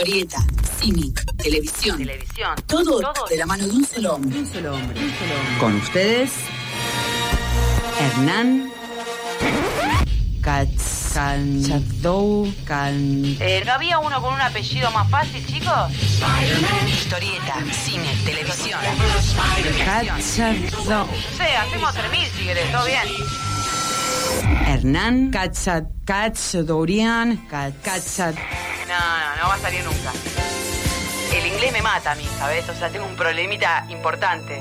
Historieta, cine, televisión. Televisión. Todo, de la mano de un solo hombre. Un solo hombre. Un solo hombre. Con ustedes, Hernán Cachadou Can... Eh, ¿No había uno con un apellido más fácil, chicos? Historieta, cine, televisión. Cachadou. No sé, hacemos 3.000 si querés, todo bien. Hernán Cachat Cachadourian Cachat. No, no, no va a salir nunca. El inglés me mata a mí, ¿sabes? O sea, tengo un problemita importante.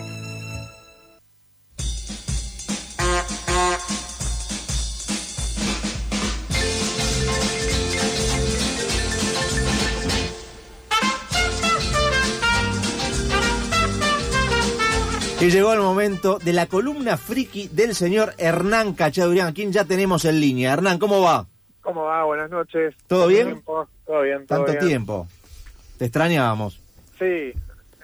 Y llegó el momento de la columna friki del señor Hernán Cachadurian, a quien ya tenemos en línea. Hernán, ¿cómo va? ¿Cómo va? Buenas noches. ¿Todo ¿Cuánto bien? tiempo? Todo bien, todo Tanto bien. tiempo. Te extrañábamos. Sí,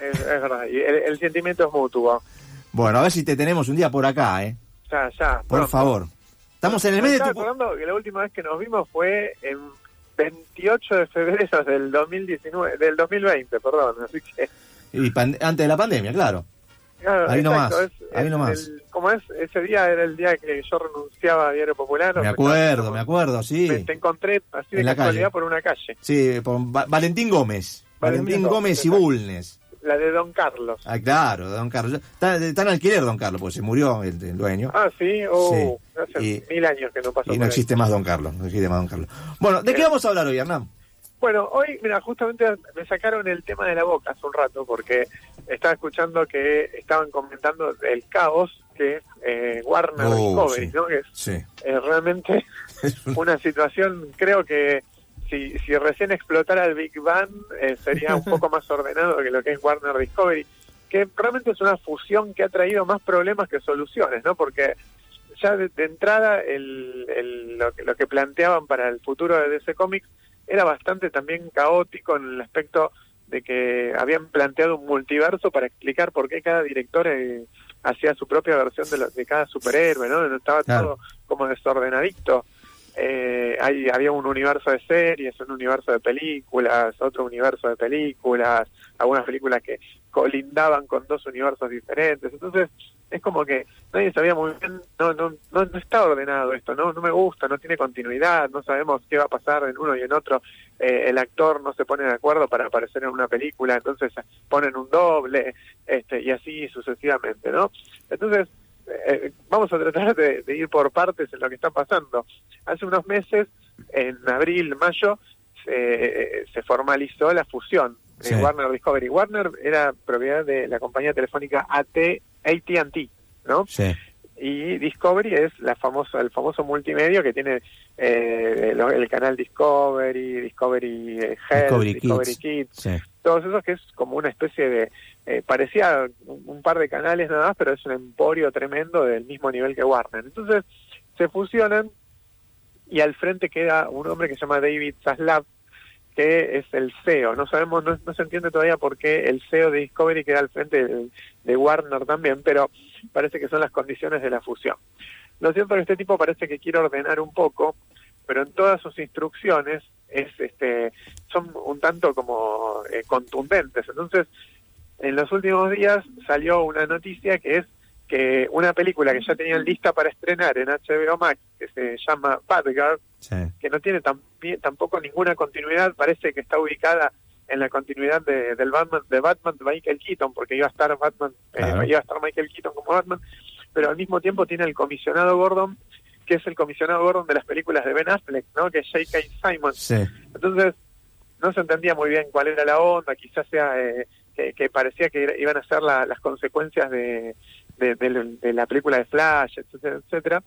es, es verdad. Y el, el sentimiento es mutuo. Bueno, a ver si te tenemos un día por acá, ¿eh? Ya, ya. Por pronto. favor. Estamos en el Me medio de tu... que la última vez que nos vimos fue en 28 de febrero del 2019, del 2020, perdón. Así que, y Antes de la pandemia, claro. claro, Ahí exacto, nomás, es- ahí es nomás. el- como es, ese día era el día que yo renunciaba a Diario Popular. Me acuerdo, me acuerdo, sí. Te, te encontré así de En la casualidad calle. por una calle, Sí, por Va- Valentín Gómez. Valentín Valentín Gómez, y. Bulnes. la de Don Carlos. Ah, claro, don Carlos. Está, está en alquiler, don Carlos, porque se murió el, el dueño. Ah, sí, oh, Sí. hace Y- mil años que no pasó y no ahí. existe más don Carlos. No existe más don Carlos. Bueno, ¿de qué Eh. vamos a hablar hoy, Hernán? Bueno, hoy, mira, justamente me sacaron el tema de la boca hace un rato porque estaba escuchando que estaban comentando el caos que es eh, Warner Oh, Discovery, sí. ¿no? Que es Sí. eh, realmente una situación, creo que si, si recién explotara el Big Bang eh, sería un poco más ordenado que lo que es Warner Discovery, que realmente es una fusión que ha traído más problemas que soluciones, ¿no? Porque ya de, de entrada el, el- lo, que, lo que planteaban para el futuro de DC Comics era bastante también caótico en el aspecto de que habían planteado un multiverso para explicar por qué cada director eh, hacía su propia versión de, lo- de cada superhéroe, ¿no? Estaba Claro. todo como desordenadito. Eh, hay, había un universo de series, un universo de películas, otro universo de películas, algunas películas que colindaban con dos universos diferentes. Entonces, es como que nadie sabía muy bien, no, no, no, no está ordenado esto, no, no me gusta, no tiene continuidad, no sabemos qué va a pasar en uno y en otro. Eh, el actor no se pone de acuerdo para aparecer en una película, entonces ponen un doble, este, y así sucesivamente, ¿no? Entonces, eh, vamos a tratar de, de ir por partes en lo que está pasando. Hace unos meses, en abril, mayo, se, se formalizó la fusión de Sí. Warner Discovery. Warner era propiedad de la compañía telefónica AT, AT&T, ¿no? Sí. Y Discovery es la famosa, el famoso multimedio que tiene eh, lo- el canal Discovery, Discovery eh, Health, Discovery Discovery, Kids. Kids, Sí. todos esos que es como una especie de, eh, parecía un, un par de canales nada más, pero es un emporio tremendo del mismo nivel que Warner. Entonces se fusionan y al frente queda un hombre que se llama David Zaslav, que es el CEO. No sabemos, no, no se entiende todavía por qué el CEO de Discovery queda al frente de, Warner también, pero parece que son las condiciones de la fusión. Lo cierto es que este tipo parece que quiere ordenar un poco, pero en todas sus instrucciones es este son un tanto como eh, contundentes. Entonces, en los últimos días salió una noticia que es que una película que ya tenían lista para estrenar en HBO Max, que se llama Bad Girl, Sí. que no tiene tampi- tampoco ninguna continuidad, parece que está ubicada en la continuidad de, del Batman de Batman de Michael Keaton, porque iba a estar Batman, eh, iba a estar Michael Keaton como Batman, pero al mismo tiempo tiene el comisionado Gordon, que es el comisionado Gordon de las películas de Ben Affleck, ¿no? Que es J.K. Simon. Sí. Entonces, no se entendía muy bien cuál era la onda, quizás sea eh, que, que parecía que iban a ser la- las consecuencias de, de, la película de Flash, etcétera, etcétera.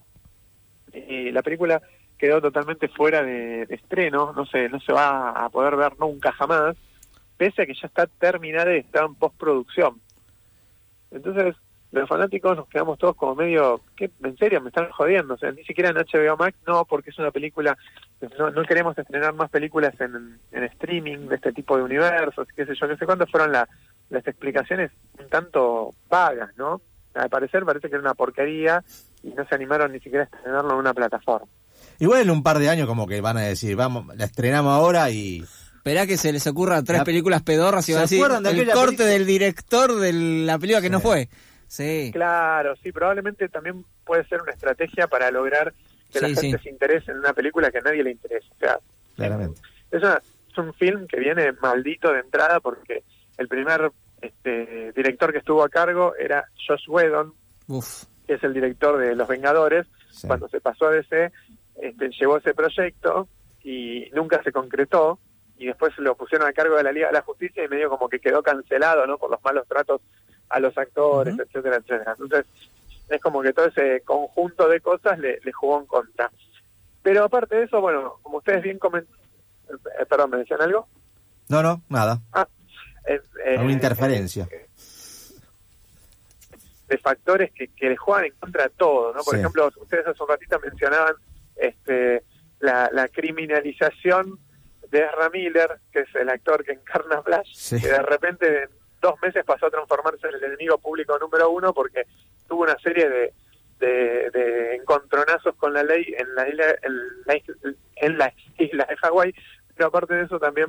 Y la película quedó totalmente fuera de, estreno, no se, no se va a poder ver nunca jamás, pese a que ya está terminada y está en postproducción. Entonces, los fanáticos nos quedamos todos como medio, ¿qué? ¿En serio? ¿Me están jodiendo? O sea, ni siquiera en HBO Max, no, porque es una película, no, no queremos estrenar más películas en, en streaming de este tipo de universos, qué sé yo, qué sé cuándo fueron la- las explicaciones un tanto vagas, ¿no? Al parecer parece que era una porquería y no se animaron ni siquiera a estrenarlo en una plataforma. Igual en un par de años como que van a decir, vamos, la estrenamos ahora y Esperá que se les ocurra tres La- películas pedorras y ¿Se va a decir acuerdan de el corte película? del director de la película que no fue. Sí. Claro, sí, probablemente también puede ser una estrategia para lograr que la gente sí. se interese en una película que a nadie le interesa. O sea, Claramente. es, una- es un film que viene maldito de entrada porque el primer este, director que estuvo a cargo era Josh Whedon, Uf. que es el director de Los Vengadores. Sí. Cuando se pasó a DC, este, llevó ese proyecto y nunca se concretó. Y después lo pusieron a cargo de la Liga de la Justicia y medio como que quedó cancelado, ¿no? Por los malos tratos a los actores, etcétera, etcétera. Entonces, es como que todo ese conjunto de cosas le, le jugó en contra. Pero aparte de eso, bueno, como ustedes bien comentaron, perdón, ¿me decían algo? No, no, nada. Ah, eh, eh, Alguna interferencia. de factores que, que le juegan en contra de todo, ¿no? Por Sí. ejemplo, ustedes hace un ratito mencionaban este, la, la criminalización de Ezra Miller, que es el actor que encarna a Flash, Sí. que de repente en dos meses pasó a transformarse en el enemigo público número uno porque tuvo una serie de, de, de encontronazos con la ley en la isla, en la, is- en las islas de Hawái, pero aparte de eso también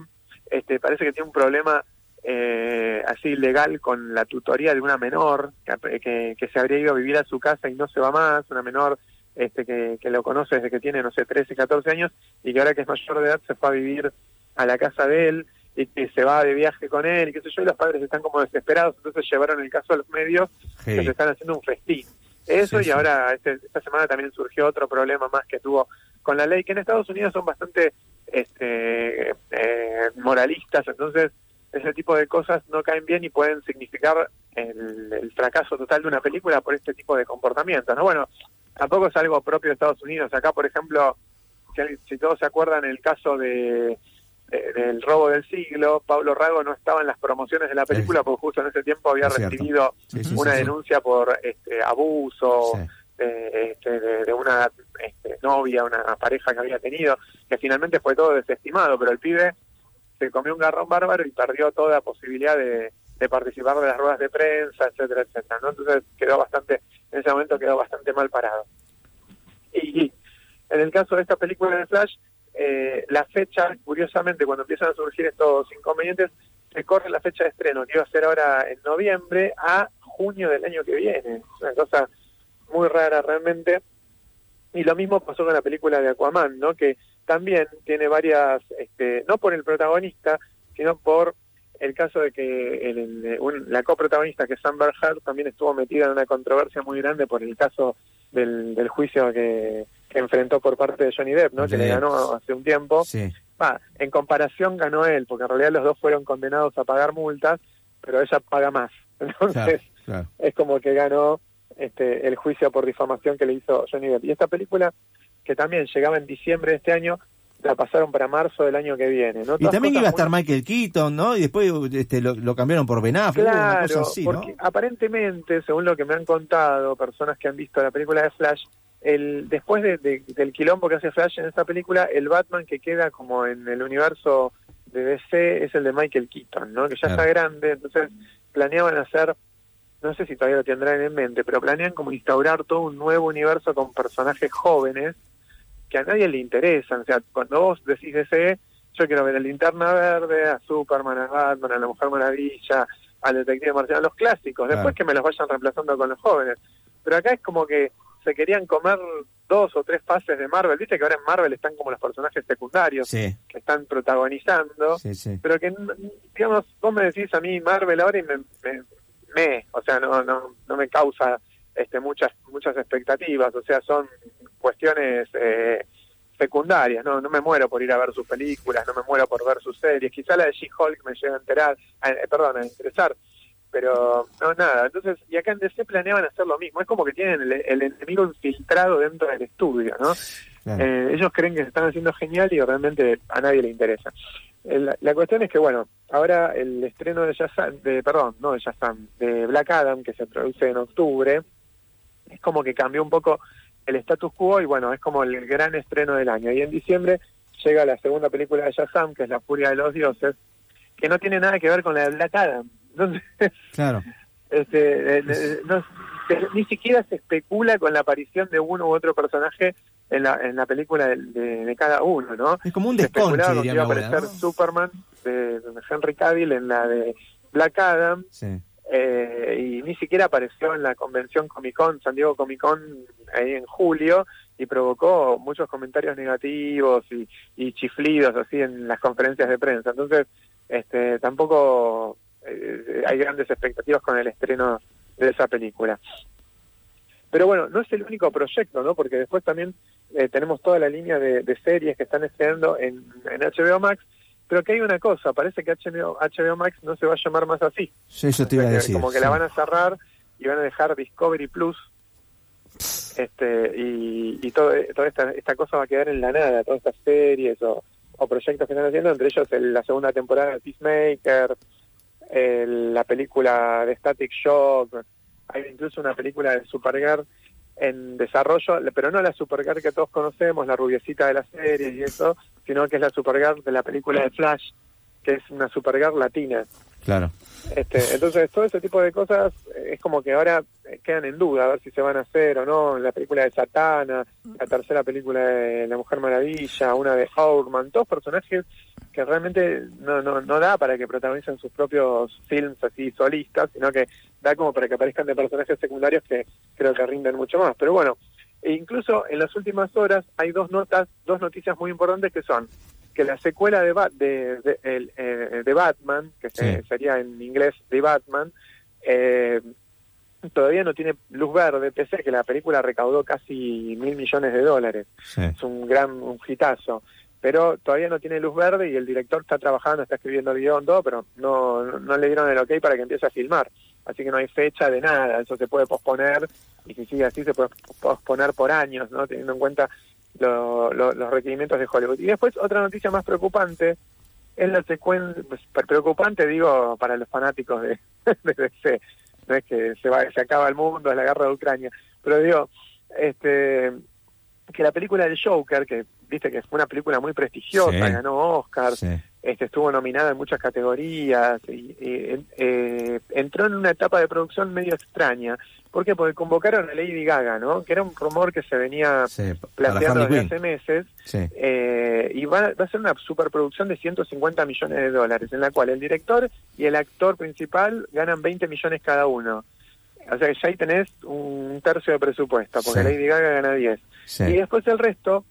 este, parece que tiene un problema eh, así legal con la tutoría de una menor que, que, que se habría ido a vivir a su casa y no se va más, una menor este que, que lo conoce desde que tiene, no sé, 13, 14 años y que ahora que es mayor de edad se fue a vivir a la casa de él y que se va de viaje con él y qué sé yo, y los padres están como desesperados, entonces llevaron el caso a los medios Sí. que se están haciendo un festín. Eso Sí, y ahora este- esta semana también surgió otro problema más que tuvo con la ley, que en Estados Unidos son bastante este, eh, moralistas, entonces ese tipo de cosas no caen bien y pueden significar el, el fracaso total de una película por este tipo de comportamientos. ¿no? Bueno, tampoco es algo propio de Estados Unidos. Acá, por ejemplo, si, si todos se acuerdan el caso de, de- del robo del siglo, Pablo Rago no estaba en las promociones de la película porque justo en ese tiempo había es recibido Sí, sí, una sí, denuncia por este, abuso de, este, de, de una este, novia, una pareja que había tenido, que finalmente fue todo desestimado, pero el pibe se comió un garrón bárbaro y perdió toda posibilidad de, participar de las ruedas de prensa, etcétera, etcétera. ¿no? Entonces quedó bastante, en ese momento quedó bastante mal parado. Y, en el caso de esta película de Flash, eh, la fecha, curiosamente, cuando empiezan a surgir estos inconvenientes, se corre la fecha de estreno, que iba a ser ahora en noviembre, a junio del año que viene. Una cosa muy rara realmente. Y lo mismo pasó con la película de Aquaman, ¿no? Que también tiene varias, este, no por el protagonista, sino por el caso de que el- el- un- la coprotagonista, que es Amber Heard, también estuvo metida en una controversia muy grande por el caso del, del juicio que, que enfrentó por parte de Johnny Depp, ¿no? Que le ganó hace un tiempo. Sí. En comparación ganó él, porque en realidad los dos fueron condenados a pagar multas, pero ella paga más. Entonces, Claro, claro. es como que ganó este, el juicio por difamación que le hizo Johnny Depp. Y esta película, que también llegaba en diciembre de este año, la pasaron para marzo del año que viene. ¿no? Y Todas también iba a estar muy- Michael Keaton, ¿no? Y después este, lo, lo cambiaron por Ben Affleck, una Claro, cosa así, ¿no? porque aparentemente, según lo que me han contado personas que han visto la película de Flash, el después de- de- del quilombo que hace Flash en esta película, el Batman que queda como en el universo de DC es el de Michael Keaton, ¿no? Que ya Claro. está grande, entonces planeaban hacer, no sé si todavía lo tendrán en mente, pero planean como instaurar todo un nuevo universo con personajes jóvenes que a nadie le interesan. O sea, cuando vos decís DC, yo quiero ver a Linterna Verde, a Superman, a Batman, a la Mujer Maravilla, al Detective Marciano, a los clásicos, Claro. después que me los vayan reemplazando con los jóvenes. Pero acá es como que se querían comer dos o tres fases de Marvel. Viste que ahora en Marvel están como los personajes secundarios Sí, que están protagonizando sí, sí. pero que digamos vos me decís a mí Marvel ahora y me, me, me, o sea no no no me causa este muchas muchas expectativas o sea son cuestiones eh, secundarias no no me muero por ir a ver sus películas no me muero por ver sus series quizá la de She-Hulk me llega a enterar eh, perdón a interesar pero no nada entonces y acá en DC planeaban hacer lo mismo es como que tienen el, el enemigo infiltrado dentro del estudio no claro. eh, ellos creen que se están haciendo genial y realmente a nadie le interesa. Eh, La, la cuestión es que, bueno, ahora el estreno de Shazam, de, perdón, no de Shazam, de Black Adam, que se produce en octubre, es como que cambió un poco el status quo y, bueno, es como el gran estreno del año. Y en diciembre llega la segunda película de Shazam, que es La Furia de los Dioses, que no tiene nada que ver con la de Black Adam. Entonces, Claro. este, eh, eh, no, ni siquiera se especula con la aparición de uno u otro personaje en la, en la película de, de- de cada uno, ¿no? Es como un Se desconche, especulaba con que diría iba a aparecer ¿no? Superman de, de Henry Cavill en la de Black Adam Sí. Eh, y ni siquiera apareció en la convención Comic Con, San Diego Comic Con, ahí en julio, y provocó muchos comentarios negativos y, y chiflidos así en las conferencias de prensa. Entonces, este, tampoco eh, hay grandes expectativas con el estreno de esa película. Pero bueno, no es el único proyecto, ¿no? Porque después también eh, tenemos toda la línea de, series que están estrenando en, en HBO Max, pero que hay una cosa, parece que HBO, HBO Max no se va a llamar más así. Sí, eso te iba a O sea, que decir. Como que sí. la van a cerrar y van a dejar Discovery Plus. Este, y, y todo, toda esta, esta cosa va a quedar en la nada, todas estas series o, o proyectos que están haciendo, entre ellos el- la segunda temporada de Peacemaker, el- la película de Static Shock, hay incluso una película de Supergirl en desarrollo, pero no la Supergirl que todos conocemos, la rubiecita de la serie y eso, sino que es la Supergirl de la película de Flash, que es una Supergirl latina. Claro. Este, entonces, todo ese tipo de cosas eh, es como que ahora eh, quedan en duda a ver si se van a hacer o no. La película de Satana, la tercera película de La Mujer Maravilla, una de Howard, todos personajes que realmente no, no, no da para que protagonicen sus propios films así solistas, sino que da como para que aparezcan de personajes secundarios que creo que rinden mucho más. Pero bueno, e incluso en las últimas horas hay dos notas, dos noticias muy importantes que son que la secuela de, Bat- de, de, el, eh, de Batman, que se- Sí. sería en inglés The Batman, eh, todavía no tiene luz verde, pese a que la película recaudó casi mil millones de dólares. Sí. Es un gran un hitazo. Pero todavía no tiene luz verde y el director está trabajando, está escribiendo el guion, todo, pero no, no, no le dieron el ok para que empiece a filmar. Así que no hay fecha de nada, eso se puede posponer y si sigue así se puede posponer por años, ¿no? Teniendo en cuenta lo- lo- los requerimientos de Hollywood. Y después otra noticia más preocupante es la secuencia, pues, preocupante digo para los fanáticos de, de DC, no es que se va, se acaba el mundo, es la guerra de Ucrania, pero digo, este que la película del Joker, que viste que fue una película muy prestigiosa, Sí. ganó Oscar, Sí. este, estuvo nominada en muchas categorías y, y, eh, entró en una etapa de producción medio extraña. ¿Por qué? Porque convocaron a Lady Gaga, ¿no? Que era un rumor que se venía Sí, para planteando desde hace meses Sí. eh, y va, va a ser una superproducción de 150 millones de dólares, en la cual el director y el actor principal ganan 20 millones cada uno. O sea que ya ahí tenés un tercio de presupuesto, porque Sí. Lady Gaga gana 10. Sí. Y después el resto,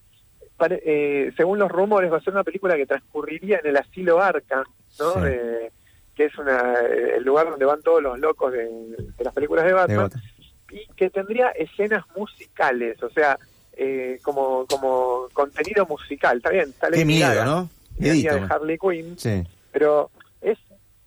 pare- eh, según los rumores, va a ser una película que transcurriría en el asilo Arkham, ¿no? De- que es una, eh, el lugar donde van todos los locos de, de las películas de De Batman, y que tendría escenas musicales, o sea, eh, como, como contenido musical. Está bien, está Qué miedo, ¿no? Miedito, de ¿no? Harley Quinn, Sí. pero es,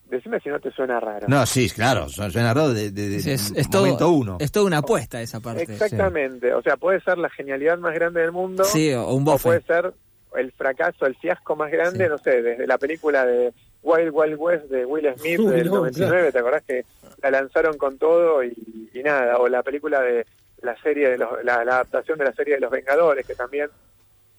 decime si no te suena raro. No, sí, claro, su- suena raro de, de, de- Sí, es, es todo, momento uno. es toda una apuesta esa parte. Exactamente, o sea, puede ser la genialidad más grande del mundo. Sí, o un o puede bofe. ser el fracaso, el fiasco más grande, Sí. no sé, desde la película de Wild Wild West de Will Smith Uy, del no, 99, ¿te acordás que la lanzaron con todo y, y nada? O la película de la serie de los, la, la adaptación de la serie de los Vengadores, que también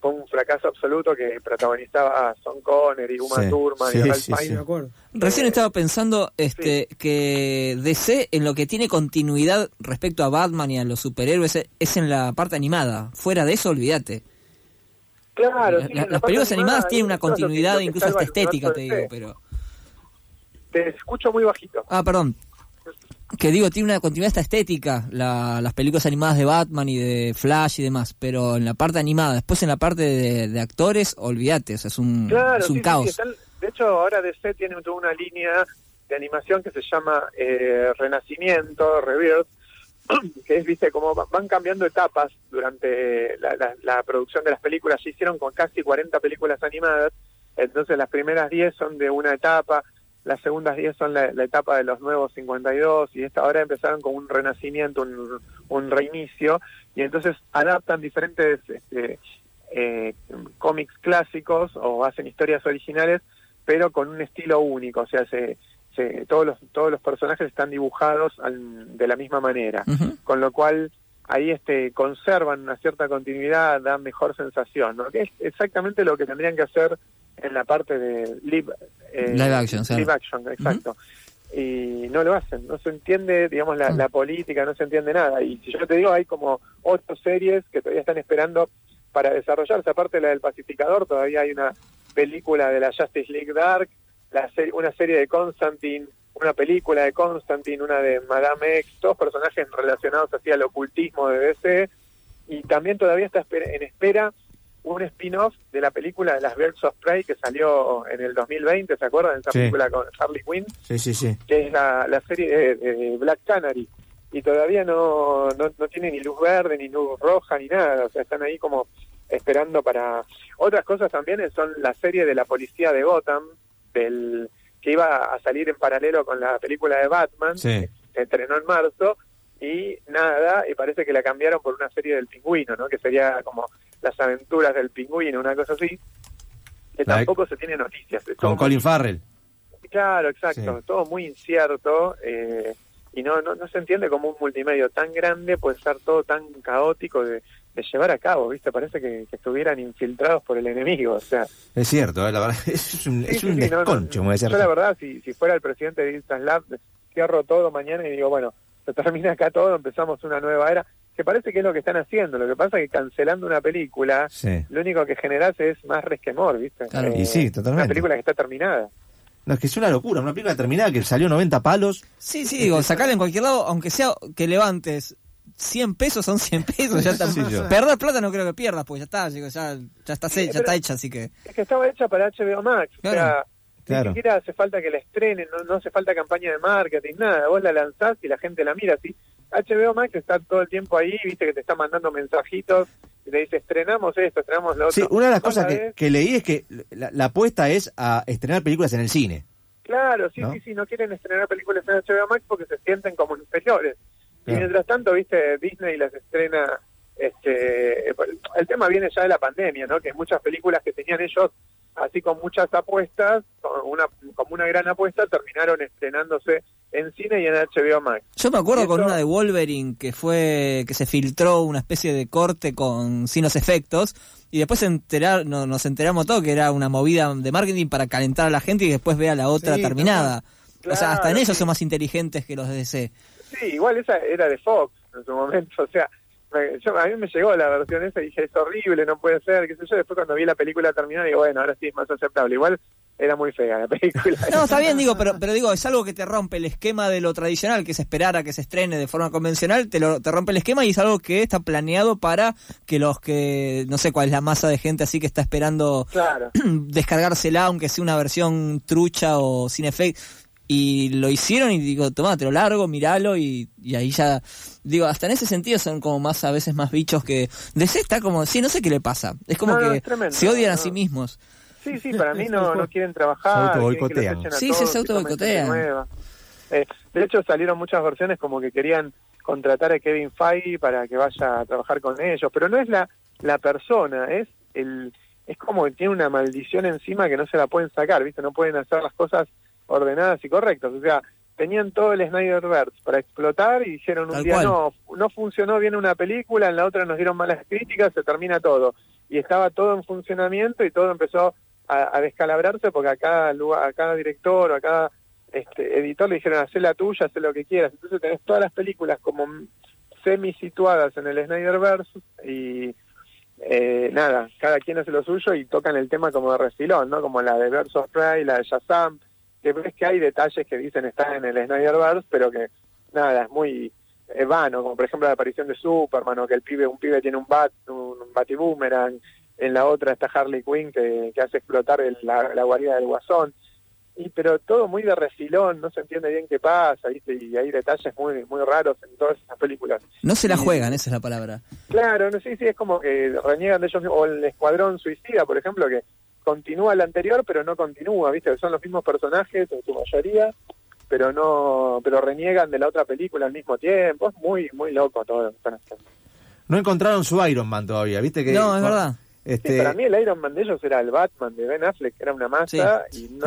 fue un fracaso absoluto que protagonizaba a Son Connery, Uma Sí, Thurman sí, y Ralph sí, Sí, Fiennes. me acuerdo. Recién estaba pensando este que DC en lo que tiene continuidad respecto a Batman y a los superhéroes es- es en la parte animada. Fuera de eso, olvídate. Claro, La- sí, la- en la las películas animada animadas tienen una continuidad, incluso hasta estética, te digo, pero... Te escucho muy bajito. Ah, perdón. Que digo, tiene una continuidad esta estética, la- las películas animadas de Batman y de Flash y demás, pero en la parte animada, después en la parte de, de actores, olvídate, o sea, es un, Claro, es un sí, caos. sí, están- de hecho, ahora DC tiene toda una línea de animación que se llama eh, Renacimiento, Rebirth, que es, viste, como va- van cambiando etapas durante la, producción de las películas. Ya hicieron con casi 40 películas animadas, entonces las primeras 10 son de una etapa, las segundas 10 son la, etapa de los nuevos 52 y esta ahora empezaron con un renacimiento, un, un reinicio y entonces adaptan diferentes este, eh, cómics clásicos o hacen historias originales pero con un estilo único, o sea, se, se- todos los todos los personajes están dibujados al- de la misma manera, con lo cual ahí este conservan una cierta continuidad, dan mejor sensación, ¿no? Que es exactamente lo que tendrían que hacer en la parte de live, eh, Live action, claro. live action, exacto. y no lo hacen, no se entiende, digamos, la, Mm. la política, no se entiende nada. Y si yo te digo, hay como ocho series que todavía están esperando para desarrollarse, aparte de la del pacificador, todavía hay una película de la Justice League Dark, la serie, una serie de Constantine, una película de Constantine, una de Madame X, todos personajes relacionados así al ocultismo de DC, y también todavía está en espera un spin-off de la película de las Birds of Prey que salió en el 2020, ¿se acuerdan? Esa Sí. película con Harley Quinn, Sí, sí, sí. que es la, la serie de, de Black Canary. Y todavía no, no, no tiene ni luz verde, ni luz roja, ni nada. O sea, están ahí como esperando para... Otras cosas también son la serie de la policía de Gotham, del que iba a salir en paralelo con la película de Batman, Sí. que estrenó en marzo, y nada, y parece que la cambiaron por una serie del pingüino, ¿no? Que sería como las aventuras del pingüino, una cosa así, que La de- tampoco se tiene noticias. Con muy- Colin Farrell. Claro, exacto, Sí. todo muy incierto, eh, y no, no, no se entiende como un multimedio tan grande puede ser todo tan caótico de, de llevar a cabo, ¿viste? Parece que, que estuvieran infiltrados por el enemigo, o sea... Es cierto, eh, la verdad, es un, Sí, es un sí, no, no, desconcho, como decía Yo la verdad, si, si fuera el presidente de Instant Lab, cierro todo mañana y digo, bueno, se termina acá todo, empezamos una nueva era, que parece que es lo que están haciendo. Lo que pasa es que cancelando una película, Sí. lo único que generas es más resquemor, ¿viste? Claro. Y sí, totalmente. Una película que está terminada. No, es que es una locura, una película terminada que salió 90 palos. Sí, sí, digo, sacarla en cualquier lado, aunque sea que levantes 100 pesos, son 100 pesos, ya está. Perder plata no creo que pierdas, pues ya está, ya, ya, está, Sí, ya está hecha, así que... Es que estaba hecha para HBO Max. Claro. O sea, Claro. ni siquiera hace falta que la estrenen, no, no hace falta campaña de marketing, nada. Vos la lanzás y la gente la mira así. HBO Max está todo el tiempo ahí, viste que te está mandando mensajitos y te dice estrenamos esto, estrenamos lo otro. Sí, una de las cosas que, leí es que la, la apuesta es a estrenar películas en el cine. Claro, sí, ¿no? sí, sí, no quieren estrenar películas en HBO Max porque se sienten como inferiores. Y mientras tanto, viste, Disney las estrena, este, el tema viene ya de la pandemia, ¿no? Que muchas películas que tenían ellos así con muchas apuestas, con una, como una gran apuesta, terminaron estrenándose en cine y en HBO Max. Yo me acuerdo con una de Wolverine que fue que se filtró una especie de corte con sin los efectos y después enterar, no, nos enteramos todo que era una movida de marketing para calentar a la gente y después vea la otra Sí, terminada. o sea, hasta en sí. son más inteligentes que los de DC. Sí, igual esa era de Fox en su momento, o sea, me- yo, a mí me llegó la versión esa y dije, es horrible, no puede ser, qué sé yo, después cuando vi la película terminada digo, bueno, ahora sí es más aceptable, igual era muy fea la película. No, está bien, digo, pero, pero digo, es algo que te rompe el esquema de lo tradicional, que es esperar a que se estrene de forma convencional, te, lo, te rompe el esquema y es algo que está planeado para que los que, no sé cuál es la masa de gente así que está esperando Claro. descargársela, aunque sea una versión trucha o sin efecto. Y lo hicieron y digo, toma, te lo largo, miralo y, y ahí ya... Digo, hasta en ese sentido son como más, a veces más bichos que... DC está como, sí, no sé qué le pasa. Es como No, no, que es tremendo, se odian a sí mismos. Sí, sí, para mí no, no quieren Se trabajar. autoboicotean. quieren que los echen a Sí, todos, sí, se gente nueva. Eh, de hecho, salieron muchas versiones como que querían contratar a Kevin Feige para que vaya a trabajar con ellos, pero no es la, la persona, es el es como que tiene una maldición encima que no se la pueden sacar, ¿viste? No pueden hacer las cosas ordenadas y correctas. O sea, tenían todo el Snyderverse para explotar y dijeron un Tal día cual. no, no funcionó bien una película, en la otra nos dieron malas críticas, se termina todo. Y estaba todo en funcionamiento y todo empezó a, a descalabrarse porque a cada lugar, a cada director o a cada este, editor le dijeron haz la tuya, haz lo que quieras. Entonces tenés todas las películas como semi situadas en el Snyderverse y eh, nada, cada quien hace lo suyo y tocan el tema como de refilón, ¿no? Como la de Verse of Prey, la de Shazam, que ves que hay detalles que dicen están en el Snyderverse, pero que nada, es muy eh, vano, como por ejemplo la aparición de Superman, o que el pibe, un pibe tiene un bat, un, un batiboomerang, en la otra está Harley Quinn que, que hace explotar el- la, la guarida del guasón. Y pero todo muy de refilón, no se entiende bien qué pasa, ¿viste? Y hay detalles muy muy raros en todas esas películas. No se la Sí. juegan, esa es la palabra. Claro, no sé si es como que reniegan de ellos o el Escuadrón Suicida, por ejemplo, que continúa el anterior, pero no continúa, ¿viste? Son los mismos personajes en su mayoría, pero no pero reniegan de la otra película al mismo tiempo. Es muy muy loco todo lo que están haciendo. No encontraron su Iron Man todavía, ¿viste? Que, No, es verdad. Sí, Este, para mí el Iron Man de ellos era el Batman de Ben Affleck, que era una masa, y no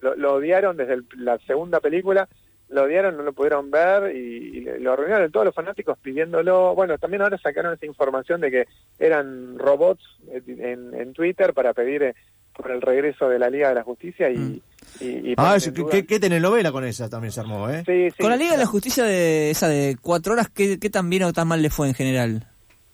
lo, lo odiaron desde el- la segunda película, lo odiaron, no lo pudieron ver, y, y le- lo arruinaron todos los fanáticos pidiéndolo. Bueno, también ahora sacaron esa información de que eran robots eh, en, en Twitter para pedir eh, por el regreso de la Liga de la Justicia y... y, y Ah, ¿qué, duda- qué, qué telenovela con esa también se armó, ¿eh? Sí, sí. Con la Liga de la Justicia de esa de cuatro horas, ¿qué, qué tan bien o tan mal le fue en general?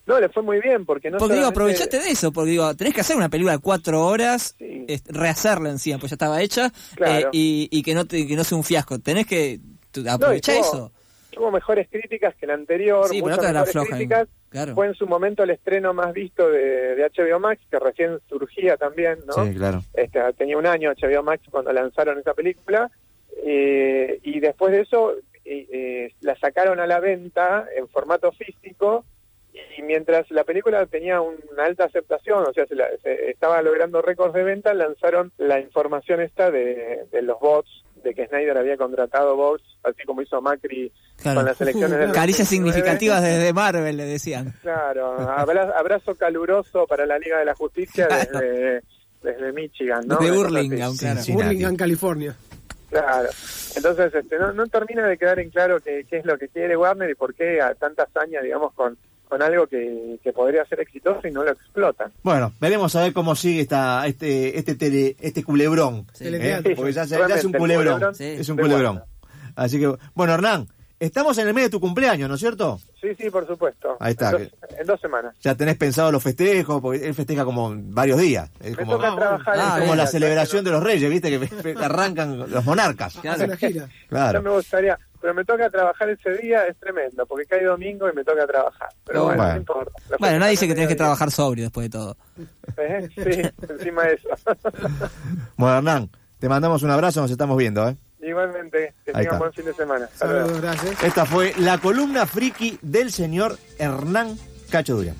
No, le fue muy bien porque no porque digo, aprovechaste de eso, porque digo, tenés que hacer una película de cuatro horas, Sí. es- rehacerla encima, pues ya estaba hecha, Claro. eh, y, y que no te, que no sea un fiasco. Tenés que tu- aprovechar No, eso. Tuvo mejores críticas que la anterior, Sí, pero muchas era mejores floja, críticas. claro. Fue en su momento el estreno más visto de, de HBO Max, que recién surgía también, ¿no? Sí, claro. Este, tenía un año HBO Max cuando lanzaron esa película eh, y después de eso eh, eh, la sacaron a la venta en formato físico y mientras la película tenía una alta aceptación, o sea, se, la- se estaba logrando récords de venta, lanzaron la información esta de, de los bots, de que Snyder había contratado bots, así como hizo Macri Claro. con las elecciones del Caricias 2019. significativas desde Marvel, le decían. Claro, abra- abrazo caluroso para la Liga de la Justicia Claro. desde, desde Michigan, ¿no? de Burlingame, claro. Sí. Burlingame, California. Claro. Entonces, este, no, no termina de quedar en claro qué, qué es lo que quiere Warner y por qué a tanta hazaña, digamos, con, con algo que, que podría ser exitoso y no lo explotan. Bueno, veremos a ver cómo sigue esta, este, este, tele, este culebrón. Sí. ¿eh? Porque ya, es un culebrón. culebrón Sí. Es un culebrón. Así que, bueno, Hernán, estamos en el medio de tu cumpleaños, ¿no es cierto? Sí, sí, por supuesto. Ahí está. En dos, en dos semanas. Ya tenés pensado los festejos, porque él festeja como varios días. Es Me como, toca trabajar. Ah, como la celebración de los reyes, ¿viste? Que arrancan los monarcas. Claro. Claro. me gustaría, pero me toca trabajar ese día, es tremendo, porque cae domingo y me toca trabajar. Pero Oh, bueno, bueno. no importa. Bueno, nadie dice que tenés que trabajar sobrio después de todo. ¿Eh? Sí, encima de eso. Bueno, Hernán, te mandamos un abrazo, nos estamos viendo, ¿eh? Igualmente, que tengan buen fin de semana. Saludos, gracias. Esta fue la columna friki del señor Hernán Cacho Durian.